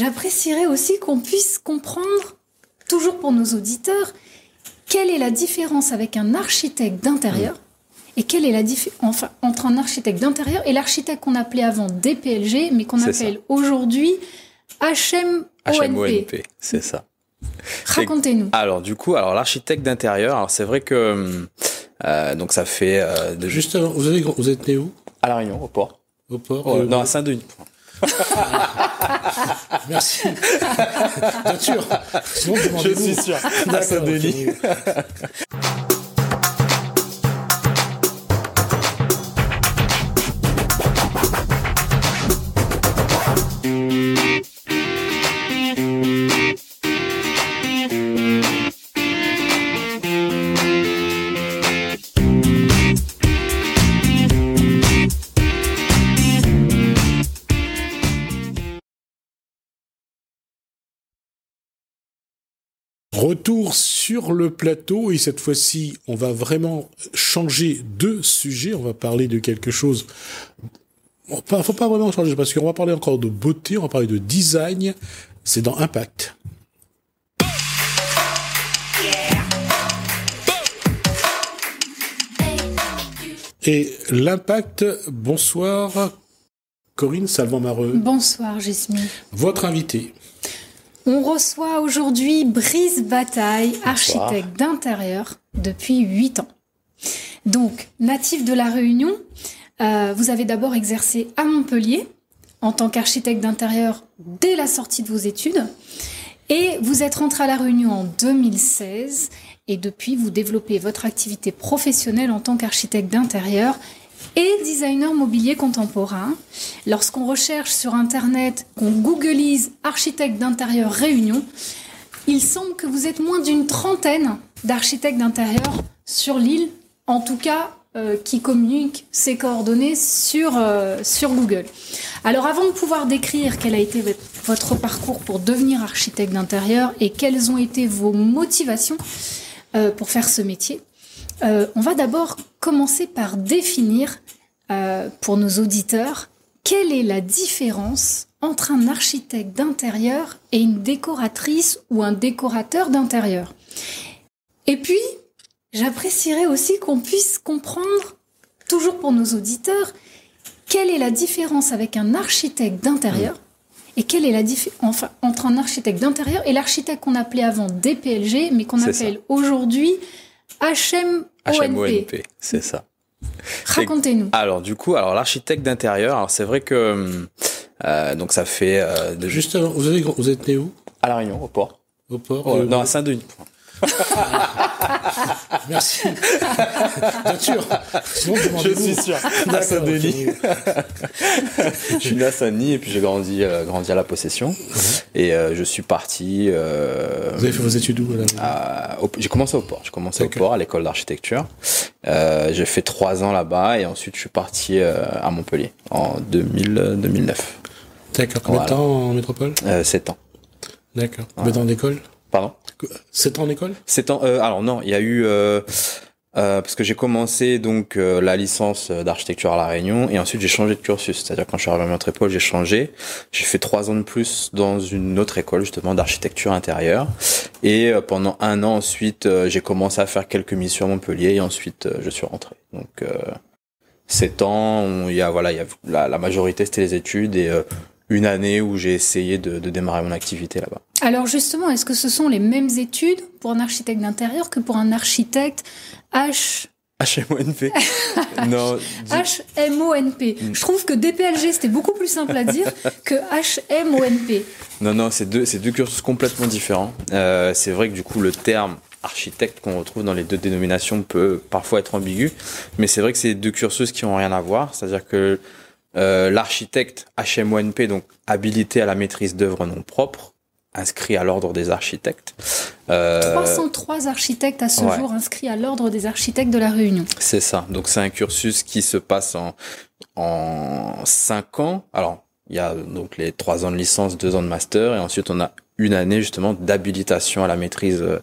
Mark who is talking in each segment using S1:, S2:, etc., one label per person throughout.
S1: j'apprécierais aussi qu'on puisse comprendre, toujours pour nos auditeurs, quelle est la différence avec un architecte d'intérieur et quelle est la différence enfin, entre un architecte d'intérieur et l'architecte qu'on appelait avant DPLG, mais qu'on appelle aujourd'hui HMONP.
S2: HMONP, c'est ça.
S1: Racontez-nous.
S2: Alors du coup, alors l'architecte d'intérieur, alors c'est vrai que euh, donc ça fait euh, de
S3: Juste avant, vous, avez, vous êtes né où?
S2: À la Réunion au port.
S3: Au port
S2: Euh,
S3: Euh,
S2: non, à Saint-Denis.
S3: Merci. Bien sûr. Sinon, demandez-vous.
S2: sûr.
S3: D'accord, ok. Retour sur le plateau et cette fois-ci, on va vraiment changer de sujet. On va parler de quelque chose. Pas- faut pas vraiment changer parce qu'on va parler encore de beauté, on va parler de design. C'est dans Impact. Et l'impact, bonsoir, Corinne Salvant-Mareux,
S1: Bonsoir, Jasmine.
S3: votre invité.
S1: On reçoit aujourd'hui Brice Bataille, architecte d'intérieur depuis 8 ans. Donc, natif de la Réunion, euh, vous avez d'abord exercé à Montpellier en tant qu'architecte d'intérieur dès la sortie de vos études. Et vous êtes rentré à la Réunion en 2016 et depuis vous développez votre activité professionnelle en tant qu'architecte d'intérieur et designer mobilier contemporain. Lorsqu'on recherche sur Internet, qu'on googleise architecte d'intérieur Réunion, il semble que vous êtes moins d'une trentaine d'architectes d'intérieur sur l'île, en tout cas euh, qui communiquent ces coordonnées sur, euh, sur Google. Alors avant de pouvoir décrire quel a été votre- votre parcours pour devenir architecte d'intérieur et quelles ont été vos motivations euh, pour faire ce métier, euh, on va d'abord commencer par définir euh, pour nos auditeurs quelle est la différence entre un architecte d'intérieur et une décoratrice ou un décorateur d'intérieur. Et puis, j'apprécierais aussi qu'on puisse comprendre, toujours pour nos auditeurs, quelle est la différence avec un architecte d'intérieur et quelle est la différence enfin, entre un architecte d'intérieur et l'architecte qu'on appelait avant DPLG, mais qu'on appelle aujourd'hui HMONP.
S2: C'est ça.
S1: Racontez-nous.
S2: Alors du coup, alors l'architecte d'intérieur, alors c'est vrai que euh, donc ça fait euh, de
S3: Juste avant, vous, avez, vous êtes né où?
S2: À la Réunion au port.
S3: Au port
S2: Euh, non, à Saint-Denis.
S3: Merci. Bien sûr. Sinon, demandez-vous.
S2: sûr. À
S3: D'accord,
S2: Saint-Denis.
S3: ok.
S2: je suis né à Saint-Denis et puis j'ai grandi, euh, grandi à la possession. Et euh, je suis parti. euh,
S3: Vous avez fait vos études où
S2: j'ai commencé au port. J'ai commencé au port à l'école d'architecture. Euh, j'ai fait trois ans là-bas et ensuite je suis parti euh, à Montpellier en 2000, euh, 2009.
S3: D'accord. Combien de
S2: Voilà.
S3: temps en métropole?
S2: Euh, sept ans.
S3: D'accord. Combien de temps en école
S2: Pardon?
S3: 7 ans en école
S2: Sept ans. Euh, alors non, il y a eu euh, euh, parce que j'ai commencé donc euh, la licence d'architecture à la Réunion et ensuite j'ai changé de cursus. C'est-à-dire quand je suis arrivé à notre j'ai changé. J'ai fait trois ans de plus dans une autre école justement d'architecture intérieure et euh, pendant un an ensuite euh, j'ai commencé à faire quelques missions à Montpellier et ensuite euh, je suis rentré. Donc euh, sept ans, on- il y a voilà, il y a la, la majorité c'était les études et euh, une année où j'ai essayé de, de démarrer mon activité là-bas.
S1: Alors justement, est-ce que ce sont les mêmes études pour un architecte d'intérieur que pour un architecte H...
S2: HMONP. non.
S1: HMONP Je trouve que DPLG, c'était beaucoup plus simple à dire que HMONP.
S2: Non, non, c'est deux, deux cursus complètement différents. Euh, c'est vrai que du coup, le terme architecte qu'on retrouve dans les deux dénominations peut parfois être ambigu, mais c'est vrai que c'est deux cursus qui ont rien à voir. C'est-à-dire que euh, l'architecte HMONP, donc habilité à la maîtrise d'œuvres non propres, inscrit à l'ordre des architectes. Euh,
S1: 303 architectes à ce
S2: ouais.
S1: jour inscrits à l'ordre des architectes de la Réunion.
S2: C'est ça. Donc c'est un cursus qui se passe en en cinq ans. Alors il y a donc les trois ans de licence, deux ans de master, et ensuite on a une année justement d'habilitation à la maîtrise euh,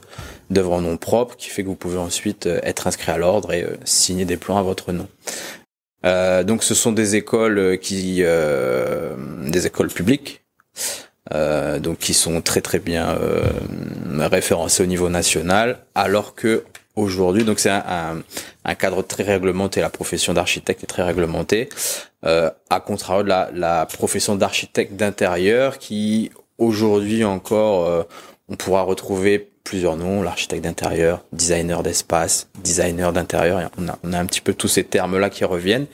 S2: d'œuvres non propres, qui fait que vous pouvez ensuite euh, être inscrit à l'ordre et signer des plans à votre nom. Euh, donc ce sont des écoles euh, qui, euh, des écoles publiques. euh, donc qui sont très très bien euh, référencés au niveau national, alors que aujourd'hui, donc c'est un, un, cadre très réglementé, la profession d'architecte est très réglementée, euh, à contrario de la, la profession d'architecte d'intérieur qui aujourd'hui encore, on pourra retrouver plusieurs noms, l'architecte d'intérieur, designer d'espace, designer d'intérieur, on a, on a un petit peu tous ces termes-là qui reviennent,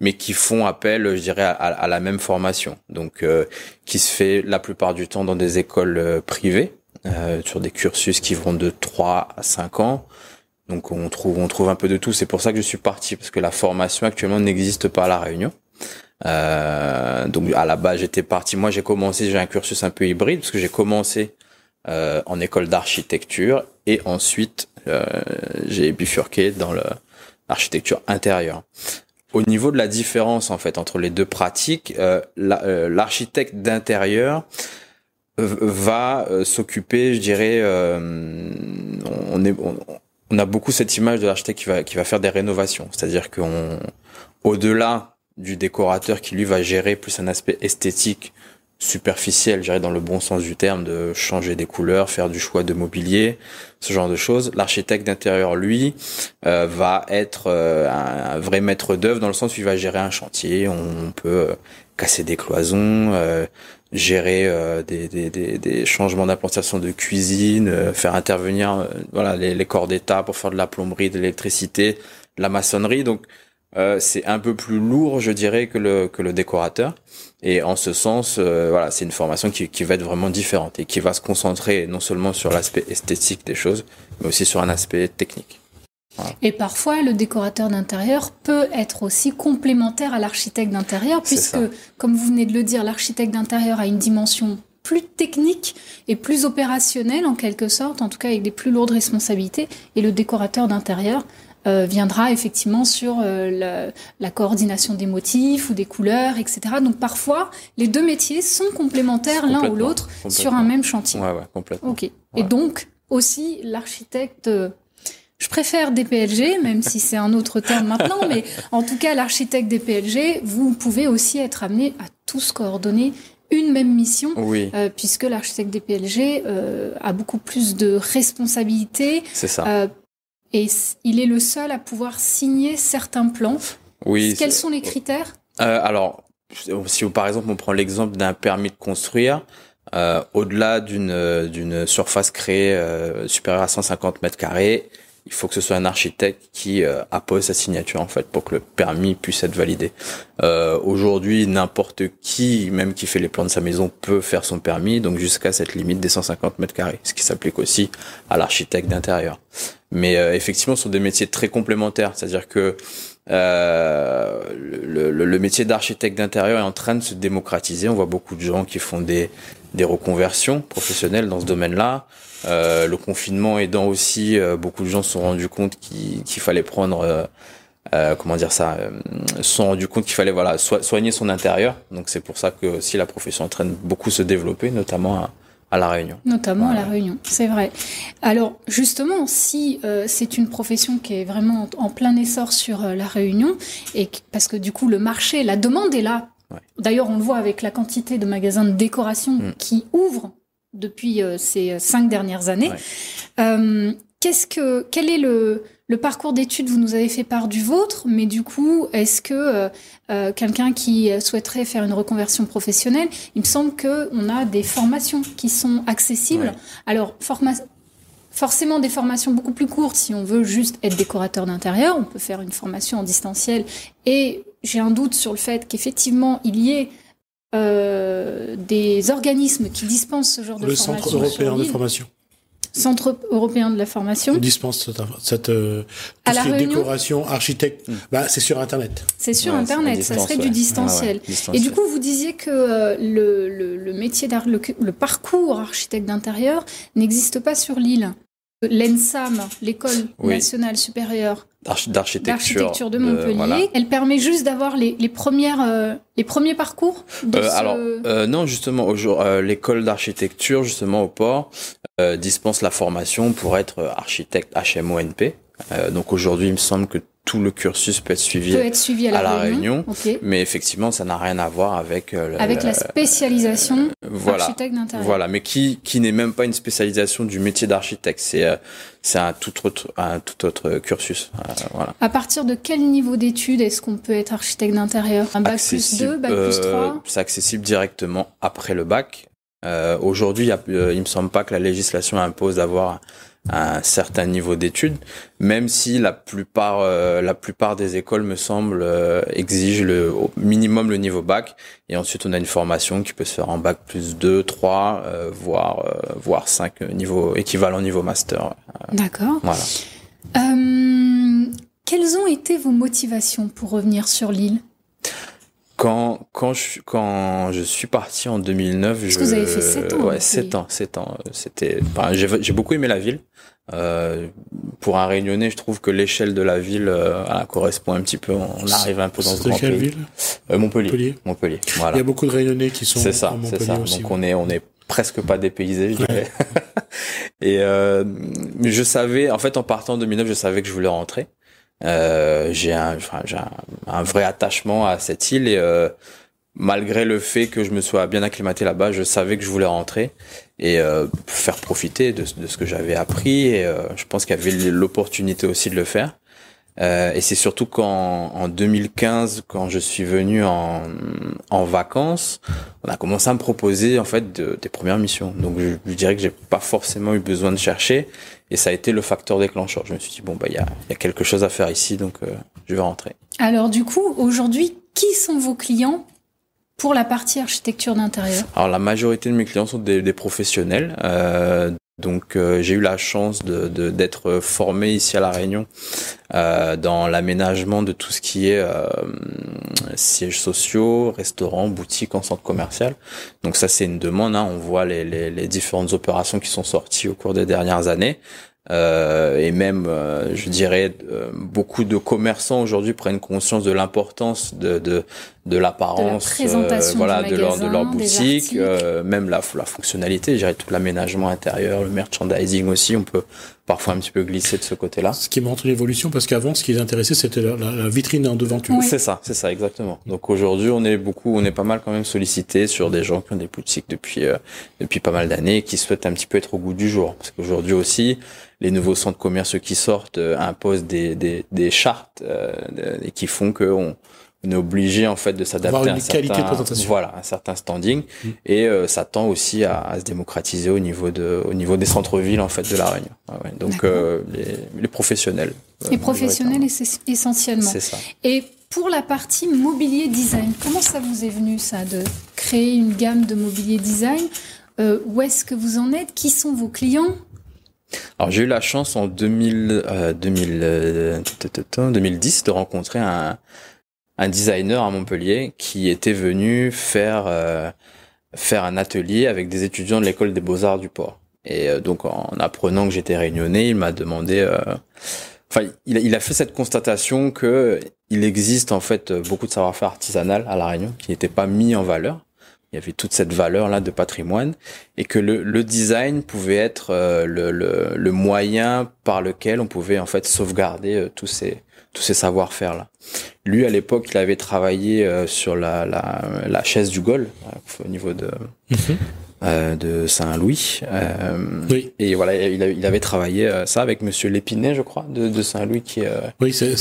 S2: mais qui font appel, je dirais, à, la même formation, donc euh, qui se fait la plupart du temps dans des écoles euh, privées, euh, sur des cursus qui vont de 3 à 5 ans. Donc on trouve on trouve un peu de tout. C'est pour ça que je suis parti parce que la formation actuellement n'existe pas à la Réunion. Euh, donc à la base j'étais parti. Moi j'ai commencé j'ai un cursus un peu hybride parce que j'ai commencé euh, en école d'architecture et ensuite euh, j'ai bifurqué dans l'architecture intérieure. Au niveau de la différence en fait entre les deux pratiques, euh, euh l'architecte d'intérieur va s'occuper, je dirais, on, est, on, a beaucoup cette image de l'architecte qui va qui va faire des rénovations, c'est-à-dire qu'on au-delà du décorateur qui lui va gérer plus un aspect esthétique superficiel, je dans le bon sens du terme, de changer des couleurs, faire du choix de mobilier, ce genre de choses. L'architecte d'intérieur, lui, euh, va être euh, un, vrai maître d'œuvre dans le sens où il va gérer un chantier. On peut euh, casser des cloisons, gérer des, des, des, des, changements d'implantation de cuisine, faire intervenir voilà les, les corps d'état pour faire de la plomberie, de l'électricité, de la maçonnerie. Donc euh, c'est un peu plus lourd, je dirais, que le, que le décorateur. Et en ce sens, euh, voilà, c'est une formation qui, qui va être vraiment différente et qui va se concentrer non seulement sur l'aspect esthétique des choses, mais aussi sur un aspect technique.
S1: Et parfois, le décorateur d'intérieur peut être aussi complémentaire à l'architecte d'intérieur, puisque, comme vous venez de le dire, l'architecte d'intérieur a une dimension plus technique et plus opérationnelle en quelque sorte, en tout cas avec des plus lourdes responsabilités, et le décorateur d'intérieur euh, viendra effectivement sur euh, la, coordination des motifs ou des couleurs, etc. Donc parfois, les deux métiers sont complémentaires l'un ou l'autre sur un même chantier.
S2: Ouais, ouais, complètement.
S1: Ok. Et donc aussi l'architecte. Je préfère DPLG, même si c'est un autre terme maintenant, mais en tout cas, l'architecte DPLG, vous pouvez aussi être amené à tous coordonner une même mission,
S2: oui.
S1: euh, puisque l'architecte DPLG euh, a beaucoup plus de responsabilités.
S2: C'est ça. Euh,
S1: et il est le seul à pouvoir signer certains plans.
S2: Oui.
S1: Quels sont les critères?
S2: Euh, Alors, si par exemple on prend l'exemple d'un permis de construire, euh, au-delà d'une d'une surface créée euh, supérieure à 150 mètres carrés, il faut que ce soit un architecte qui euh, appose sa signature en fait pour que le permis puisse être validé. Euh, Aujourd'hui, n'importe qui, même qui fait les plans de sa maison, peut faire son permis, donc jusqu'à cette limite des 150 mètres carrés, ce qui s'applique aussi à l'architecte d'intérieur. Mais euh, effectivement, ce sont des métiers très complémentaires, c'est-à-dire que euh, le, le, le, métier d'architecte d'intérieur est en train de se démocratiser. On voit beaucoup de gens qui font des, des reconversions professionnelles dans ce domaine-là. Euh, le confinement aidant aussi, euh, beaucoup de gens se sont rendus compte qu'il fallait prendre, euh, euh, comment dire ça, se sont rendus compte qu'il fallait voilà soigner son intérieur. Donc c'est pour ça que si la profession est en train de beaucoup se développer, notamment à, à la Réunion.
S1: Notamment à la Réunion, c'est vrai. Alors justement, si c'est une profession qui est vraiment en, plein essor sur la Réunion, et parce que du coup le marché, la demande est là. Ouais. D'ailleurs, on le voit avec la quantité de magasins de décoration mm. qui ouvrent depuis euh, ces cinq dernières années. Euh, qu'est-ce que, quel est le, le parcours d'études Vous nous avez fait part du vôtre, mais du coup, est-ce que euh, euh quelqu'un qui souhaiterait faire une reconversion professionnelle, il me semble que on a des formations qui sont accessibles. Alors, forcément des formations beaucoup plus courtes si on veut juste être décorateur d'intérieur. On peut faire une formation en distanciel. Et j'ai un doute sur le fait qu'effectivement, il y ait euh, des organismes qui dispensent ce genre de formation.
S3: Le Centre européen de formation.
S1: Centre européen de la formation.
S3: dispense cette, cette euh, ce qui est décoration, architecte. Mm. Bah, c'est sur Internet.
S1: C'est sur Internet. Ça serait du distanciel. Et du coup, vous disiez que euh, le, le, le, métier d'art, le, le, parcours architecte d'intérieur n'existe pas sur l'île. L'ENSAM, l'école nationale supérieure
S2: d'architecture
S1: de Montpellier. Elle permet juste d'avoir les, les, premières euh, les premiers parcours.
S2: De euh, Alors euh, non, justement, l'école d'architecture justement au port dispense la formation pour être architecte HMONP. Euh, donc aujourd'hui, il me semble que tout le cursus peut être suivi,
S1: peut être suivi à la,
S2: à la
S1: Réunion.
S2: Mais effectivement, ça n'a rien à voir avec euh,
S1: Avec la spécialisation
S2: voilà.
S1: architecte d'intérieur.
S2: Voilà, mais qui qui n'est même pas une spécialisation du métier d'architecte, c'est euh, c'est un tout autre un tout autre cursus. Euh, voilà.
S1: À partir de quel niveau d'études est-ce qu'on peut être architecte d'intérieur? Un bac plus
S2: Accessible,
S1: 2, bac plus
S2: euh,
S1: 3
S2: C'est accessible directement après le bac. Euh, Aujourd'hui, il, euh, il me semble pas que la législation impose d'avoir un certain niveau d'études, même si la plupart, euh, la plupart des écoles, me semble, euh, exigent le, au minimum le niveau bac. Et ensuite, on a une formation qui peut se faire en bac plus 2, 3, euh, voire, euh, voire 5 niveau équivalent niveau master.
S1: D'accord.
S2: Voilà.
S1: Euh, quelles ont été vos motivations pour revenir sur l'île?
S2: Quand, quand, je, quand je suis parti en 2009,
S1: Parce
S2: je,
S1: que vous avez fait sept ans,
S2: Ouais,
S1: vous
S2: 7 ans, 7 ans. C'était, enfin, j'ai, j'ai beaucoup aimé la ville. Euh, pour un Réunionnais, je trouve que l'échelle de la ville euh, voilà, correspond un petit peu. On arrive un peu dans ce
S3: C'était
S2: grand
S3: quelle
S2: pays.
S3: ville
S2: Euh, Montpellier.
S3: Montpellier.
S2: Montpellier.
S3: Il
S2: Voilà.
S3: y a beaucoup de Réunionnais qui sont
S2: C'est ça, c'est
S3: Montpellier
S2: ça.
S3: aussi.
S2: Donc on est, on est presque pas dépaysé, je dirais. Et euh, mais je savais, en fait, en partant en 2009, je savais que je voulais rentrer. Euh, j'ai un, enfin, un, un vrai attachement à cette île et euh, malgré le fait que je me sois bien acclimaté là-bas, je savais que je voulais rentrer et euh, faire profiter de, de ce que j'avais appris. Et euh, je pense qu'il y avait l'opportunité aussi de le faire. Euh, et c'est surtout qu'en en 2015, quand je suis venu en, en vacances, on a commencé à me proposer en fait de- des premières missions. Donc je, je dirais que j'ai pas forcément eu besoin de chercher, et ça a été le facteur déclencheur. Je me suis dit bon bah il y a, il y a quelque chose à faire ici, donc euh, je vais rentrer.
S1: Alors du coup, aujourd'hui, qui sont vos clients pour la partie architecture d'intérieur?
S2: Alors la majorité de mes clients sont des, des professionnels. euh, donc euh, j'ai eu la chance de- d'être formé ici à la Réunion dans l'aménagement de tout ce qui est sièges sociaux, restaurants, boutiques en centre commercial. Donc ça c'est une demande. Hein. On voit les, les, les différentes opérations qui sont sorties au cours des dernières années. Euh, et même, euh, je dirais, euh, beaucoup de commerçants aujourd'hui prennent conscience de l'importance de, de, de l'apparence, euh,
S1: présentation
S2: voilà, de leur, de leur boutique, euh, même la, la fonctionnalité, je dirais tout l'aménagement intérieur, le merchandising aussi, on peut parfois un petit peu glisser de ce côté-là.
S3: Ce qui montre une évolution parce qu'avant, ce qui les intéressait, c'était la, la- la vitrine en devanture.
S1: Oui.
S2: C'est ça, c'est ça, exactement. Donc aujourd'hui, on est beaucoup, on est pas mal quand même sollicité sur des gens qui ont des boutiques depuis euh, depuis pas mal d'années et qui souhaitent un petit peu être au goût du jour. Parce qu'aujourd'hui aussi, les nouveaux centres commerciaux qui sortent euh, imposent des des, des chartes euh, et qui font que on, on est obligé en fait de s'adapter à un
S3: une qualité de
S2: certain,
S3: présentation.
S2: voilà, un certain standing
S3: Mm.
S2: et euh, ça tend aussi à, à se démocratiser au niveau de au niveau des centres-villes en fait de la Réunion. Ah ouais. Donc euh, les, les professionnels. euh,
S1: Les professionnels essentiellement.
S2: C'est ça.
S1: Et pour la partie mobilier design, comment ça vous est venu ça de créer une gamme de mobilier design? Euh, Où est-ce que vous en êtes? Qui sont vos clients?
S2: Alors j'ai eu la chance en 2000, euh, 2000, euh, t- t- t- 2010 de rencontrer un, un designer à Montpellier qui était venu faire euh, faire un atelier avec des étudiants de l'école des beaux arts du port. Et euh, donc en apprenant que j'étais réunionnais, il m'a demandé, euh, enfin il, a- il a fait cette constatation que il existe en fait beaucoup de savoir-faire artisanal à la Réunion qui n'était pas mis en valeur. Il y avait toute cette valeur là de patrimoine et que le, le design pouvait être euh, le, le, le moyen par lequel on pouvait en fait sauvegarder euh, tous ces tous ces savoir-faire là. Lui à l'époque il avait travaillé euh, sur la, la, la chaise du Gaulle euh, au niveau de
S3: Mhm.
S2: euh, de Saint-Louis euh,
S3: Oui.
S2: et voilà il, a- il avait travaillé euh, ça avec Monsieur Lépinet je crois de, de Saint-Louis qui euh,
S3: Oui, c'est,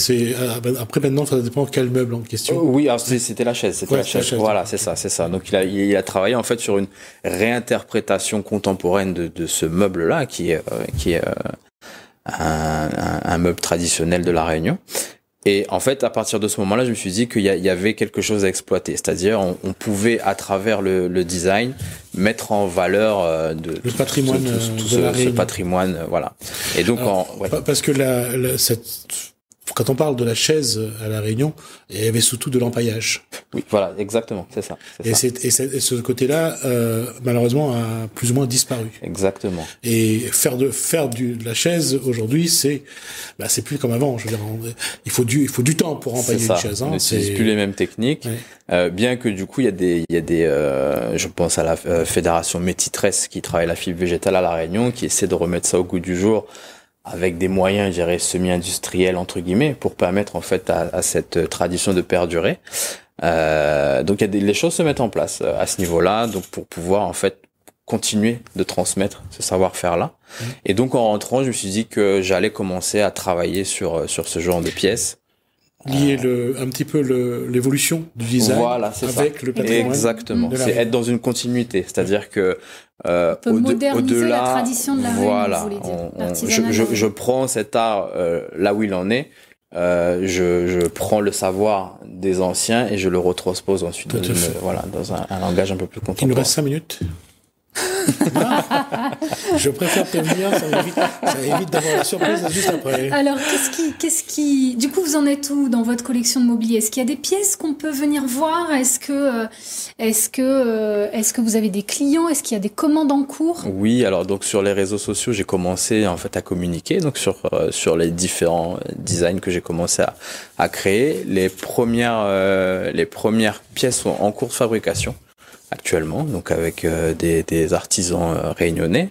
S3: ben, après maintenant, ça dépend quel meuble en question.
S2: Oh, oui, c'était la chaise, c'était
S3: Ouais,
S2: la chaise. Voilà, c'est ça, c'est ça. Donc il a, il a travaillé en fait sur une réinterprétation contemporaine de, de ce meuble-là, qui est, euh, qui est euh, un, un- un meuble traditionnel de la Réunion. Et en fait, à partir de ce moment-là, je me suis dit qu'il y, avait quelque chose à exploiter. C'est-à-dire, on, on pouvait, à travers le, le design, mettre en valeur euh, de, tout-
S3: patrimoine,
S2: tout,
S3: euh,
S2: tout
S3: de
S2: ce, ce patrimoine, euh, voilà. Et donc,
S3: Alors,
S2: en, ouais.
S3: Parce que la, la- cette, quand on parle de la chaise à la Réunion, il y avait surtout de l'empaillage.
S2: oui, voilà, exactement, c'est ça,
S3: Et,
S2: ça.
S3: c'est- et, c'est- et ce côté-là, euh, malheureusement, a plus ou moins disparu.
S2: Exactement.
S3: Et faire de faire du, de la chaise aujourd'hui, c'est bah, c'est plus comme avant. Je veux dire, on- il faut du il faut du temps pour empailler
S2: ça.
S3: une chaise. Hein, c'est
S2: plus les mêmes techniques.
S3: Ouais.
S2: Euh, bien que du coup, il y a des, il y a des, euh, je pense à la euh, fédération Métitresse qui travaille la fibre végétale à la Réunion, qui essaie de remettre ça au goût du jour avec des moyens, je dirais, semi-industriels entre guillemets, pour permettre en fait à, à cette tradition de perdurer. Euh, donc y a des, les choses se mettent en place euh, à ce niveau-là, donc pour pouvoir en fait continuer de transmettre ce savoir-faire-là.
S3: Mmh.
S2: Et donc en rentrant, je me suis dit que j'allais commencer à travailler sur euh, sur ce genre de pièces.
S3: Lier le, un petit peu le- l'évolution du design
S2: Voilà, c'est ça.
S3: avec le patrimoine.
S2: Exactement.
S3: la
S2: C'est être dans une continuité, c'est-à-dire que euh,
S1: peut
S2: au-
S1: moderniser la
S2: au-delà,
S1: tradition de la
S2: voilà,
S1: vous voulez dire,
S2: on- on- je,
S1: de la
S2: je, je prends cet art euh, là où il en est. Euh, je, je prends le savoir des anciens et je le retranspose ensuite dans, une- voilà, dans un, un langage un peu plus
S3: Il nous
S2: contemporain.
S3: reste cinq minutes. Non, je préfère prévenir, ça évite, ça évite d'avoir la surprise juste après.
S1: Alors, qu'est-ce qui, qu'est-ce qui, du coup, vous en êtes où dans votre collection de mobilier? Est-ce qu'il y a des pièces qu'on peut venir voir? Est-ce que, euh, est-ce que, euh, est-ce que vous avez des clients? Est-ce qu'il y a des commandes en cours?
S2: Oui, alors donc sur les réseaux sociaux, j'ai commencé en fait à communiquer donc sur euh, sur les différents designs que j'ai commencé à, à créer. Les premières euh, les premières pièces sont en cours de fabrication actuellement, donc avec euh, des, des artisans euh, réunionnais.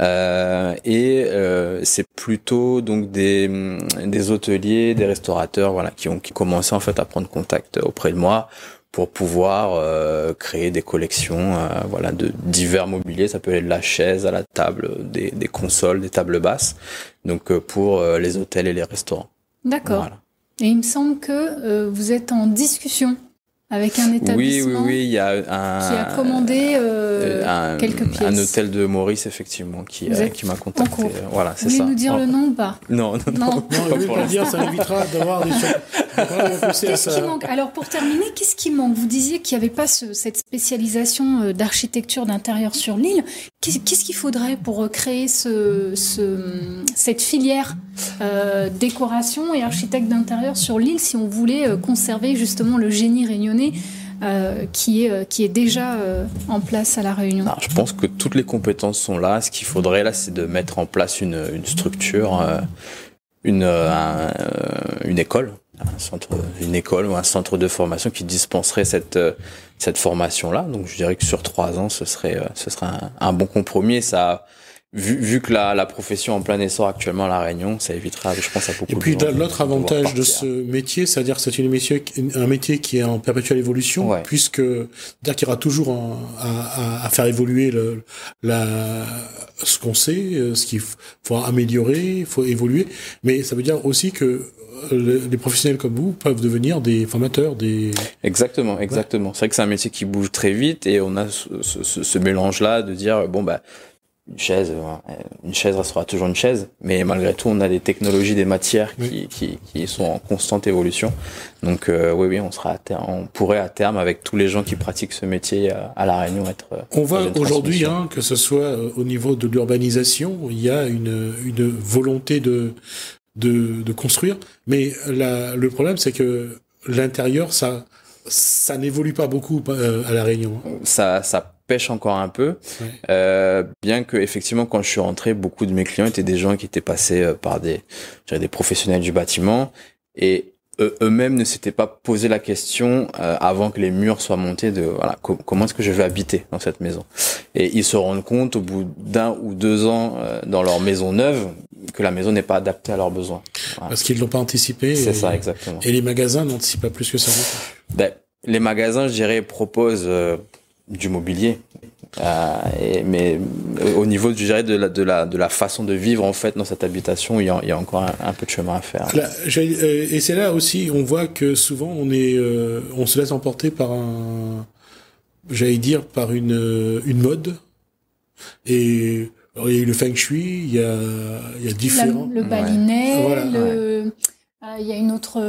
S2: Euh, et euh, c'est plutôt donc des hum, des hôteliers, des restaurateurs, voilà, qui ont qui commencé en fait à prendre contact auprès de moi pour pouvoir euh, créer des collections euh, voilà de divers mobiliers ça peut aller de la chaise à la table des, des consoles des tables basses donc euh, pour euh, les hôtels et les restaurants
S1: D'accord.
S2: Voilà.
S1: Et il me semble que euh, vous êtes en discussion avec un
S2: oui
S1: établissement
S2: oui oui il y a un
S1: qui a commandé euh,
S2: un,
S1: quelques pièces.
S2: un hôtel de Maurice effectivement qui
S1: Vous
S2: euh, qui m'a contacté voilà
S1: Vous
S2: c'est
S1: voulez
S2: ça
S1: nous dire
S2: Oh.
S1: le nom ou pas?
S2: Non non,
S1: Non.
S3: Non,
S2: pas
S3: oui,
S2: pour
S3: pas
S2: l'instant.
S3: dire, ça évitera d'avoir des.
S1: Qu'est-ce qui manque Alors pour terminer, qu'est-ce qui manque? Vous disiez qu'il n'y avait pas ce- cette spécialisation euh, d'architecture d'intérieur sur l'île. Qu'est- Qu'est-ce qu'il faudrait pour euh, créer ce, ce- cette filière euh, décoration et architecte d'intérieur sur l'île si on voulait conserver justement le génie réunionnais euh, qui, est, qui est déjà euh, en place à La Réunion?
S2: Alors, je pense que toutes les compétences sont là. Ce qu'il faudrait là, c'est de mettre en place une, une structure, euh, une, euh, un, euh, une école, un centre, une école ou un centre de formation qui dispenserait cette euh, cette formation là. Donc, je dirais que sur trois ans, ce serait euh, ce serait un, bon compromis. Ça, vu, vu que la, la profession en plein essor actuellement à la Réunion, ça évitera, je pense, à beaucoup.
S3: Et puis
S2: de
S3: l'autre avantage de ce métier, c'est-à-dire que c'est une métier, un métier qui est en perpétuelle évolution,
S2: Ouais.
S3: puisque dire qu'il y aura toujours un- à, à- à faire évoluer le, la, ce qu'on sait, euh, ce qu'il faut améliorer, il faut évoluer, mais ça veut dire aussi que euh, le- les professionnels comme vous peuvent devenir des formateurs, des
S2: Exactement, exactement. C'est vrai que c'est un métier qui bouge très vite et on a ce, ce- ce- ce mélange-là de dire bon bah une chaise, euh, une chaise restera toujours une chaise, mais malgré tout on a des technologies, des matières qui, qui, qui sont en constante évolution. Donc euh, oui oui, on sera à terme, on pourrait à terme avec tous les gens qui pratiquent ce métier à, à la Réunion être. euh,
S3: On
S2: une
S3: aujourd'hui, hein, que ce soit euh, au niveau de l'urbanisation, il y a une, une volonté de, de, de construire, mais la, le problème c'est que l'intérieur, ça, ça n'évolue pas beaucoup euh, à la Réunion.
S2: ça, ça pêche encore un peu.
S3: Ouais.
S2: Euh, bien que effectivement, quand je suis rentré, beaucoup de mes clients étaient des gens qui étaient passés euh, par des, des professionnels du bâtiment et eux-mêmes ne s'étaient pas posé la question euh, avant que les murs soient montés de voilà co- comment est-ce que je vais habiter dans cette maison? Et ils se rendent compte au bout d'un ou deux ans euh, dans leur maison neuve que la maison n'est pas adaptée à leurs besoins. Voilà.
S3: Parce qu'ils l'ont pas anticipé.
S2: C'est ça exactement.
S3: Et les magasins n'anticipent pas plus que ça.
S2: Ben, les magasins, je dirais, proposent euh, du mobilier. Euh, et- mais euh, au niveau, je dirais, de la, de, la, de la façon de vivre, en fait, dans cette habitation, il y a, il y a encore un, un peu de chemin à faire.
S3: Là, euh, et c'est là aussi, on voit que souvent on est, euh, on se laisse emporter par un, j'allais dire par une, une mode. Et alors, il y a eu le feng shui, il y a, il y a
S1: La-
S3: différents.
S1: le
S2: Ouais.
S1: balinet,
S3: Voilà.
S1: le- euh, il y a une autre,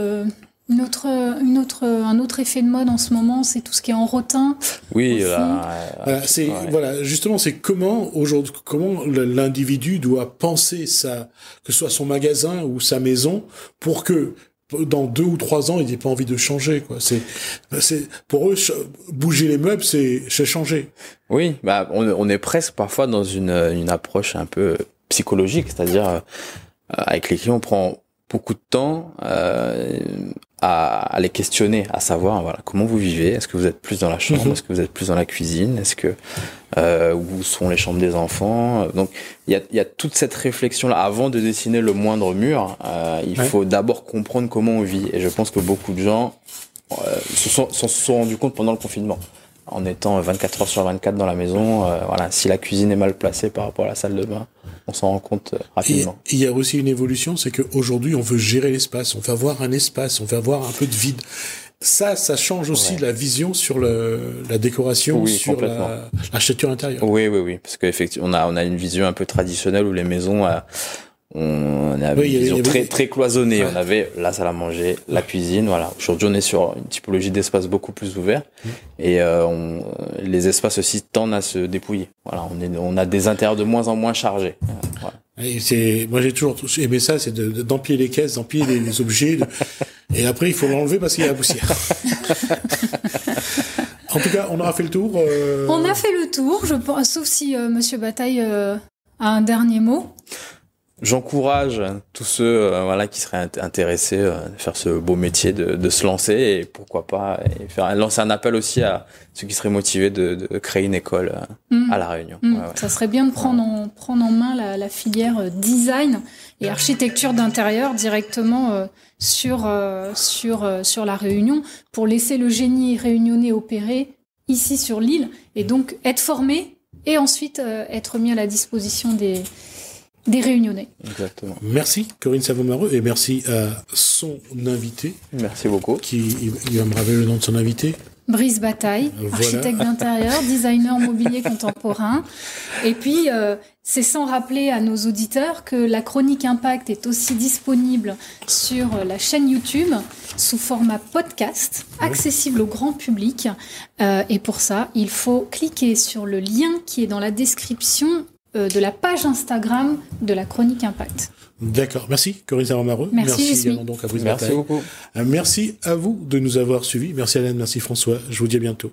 S1: une autre, une autre, un autre effet de mode en ce moment, c'est tout ce qui est en rotin.
S2: Oui, là,
S3: Voilà, c'est
S2: ouais.
S3: voilà, justement, c'est comment aujourd'hui, comment l'individu doit penser sa, que ce soit son magasin ou sa maison, pour que dans deux ou trois ans, il n'ait pas envie de changer. Quoi. C'est, c'est pour eux, bouger les meubles, c'est, c'est changer.
S2: Oui, bah, on, on est presque parfois dans une, une approche un peu psychologique, c'est-à-dire euh, avec les clients, on prend beaucoup de temps euh, à, à, les questionner, à savoir voilà comment vous vivez? Est-ce que vous êtes plus dans la chambre, mhm. est-ce que vous êtes plus dans la cuisine, est-ce que euh, où sont les chambres des enfants? Donc il y a, y a, toute cette réflexion là avant de dessiner le moindre mur. Euh, il faut d'abord comprendre comment on vit. Et je pense que beaucoup de gens euh, se sont, se sont rendus compte pendant le confinement en étant 24 heures sur 24 dans la maison. Euh, voilà, si la cuisine est mal placée par rapport à la salle de bain, on s'en rend compte euh, rapidement.
S3: il y a aussi une évolution, c'est qu'aujourd'hui, on veut gérer l'espace, on veut avoir un espace, on veut avoir un peu de vide. Ça, ça change aussi la vision sur le, la décoration, sur l'architecture intérieure.
S2: Oui, oui, oui, parce qu'effectivement, on a, on a une vision un peu traditionnelle où les maisons euh, on avait une vision très très cloisonnée. On avait la salle à manger, la cuisine, voilà. Aujourd'hui, on est sur une typologie d'espace beaucoup plus ouvert mmh. et euh, on, les espaces aussi tendent à se dépouiller. Voilà, on est, on a des intérieurs de moins en moins chargés. Voilà.
S3: Et c'est, moi j'ai toujours aimé ça, c'est d'empiler les caisses, d'empiler les, objets, et après il faut l'enlever parce qu'il y a la poussière. en tout cas, on aura fait le tour. Euh...
S1: On a fait le tour, je pense, sauf si euh, Monsieur Bataille euh, a un dernier mot.
S2: J'encourage tous ceux euh, voilà qui seraient intéressés euh, à faire ce beau métier de, de, se lancer et pourquoi pas et faire lancer un appel aussi à ceux qui seraient motivés de, de créer une école euh, mm. à la Réunion.
S1: Mm. Ça serait bien de prendre en prendre en main la, la filière design et architecture d'intérieur directement sur sur sur la Réunion pour laisser le génie réunionnais opérer ici sur l'île et donc être formé et ensuite être mis à la disposition des des réunionnais.
S2: Exactement.
S3: Merci Corinne Savomareux et merci à son invité.
S2: Merci beaucoup.
S3: Qui il va me rappeler le nom de son invité.
S1: Brice Bataille, architecte d'intérieur, designer mobilier contemporain. Et puis, euh, c'est sans rappeler à nos auditeurs que la chronique Impact est aussi disponible sur la chaîne YouTube sous format podcast, accessible au grand public. Euh, et pour ça, il faut cliquer sur le lien qui est dans la description de la page Instagram de la Chronique Impact.
S3: D'accord. Merci, Corinne Saramaro.
S1: Merci, merci
S3: également donc à vous.
S2: Merci beaucoup.
S3: Euh, merci à vous de nous avoir suivis. Merci Alain, merci François. Je vous dis à bientôt.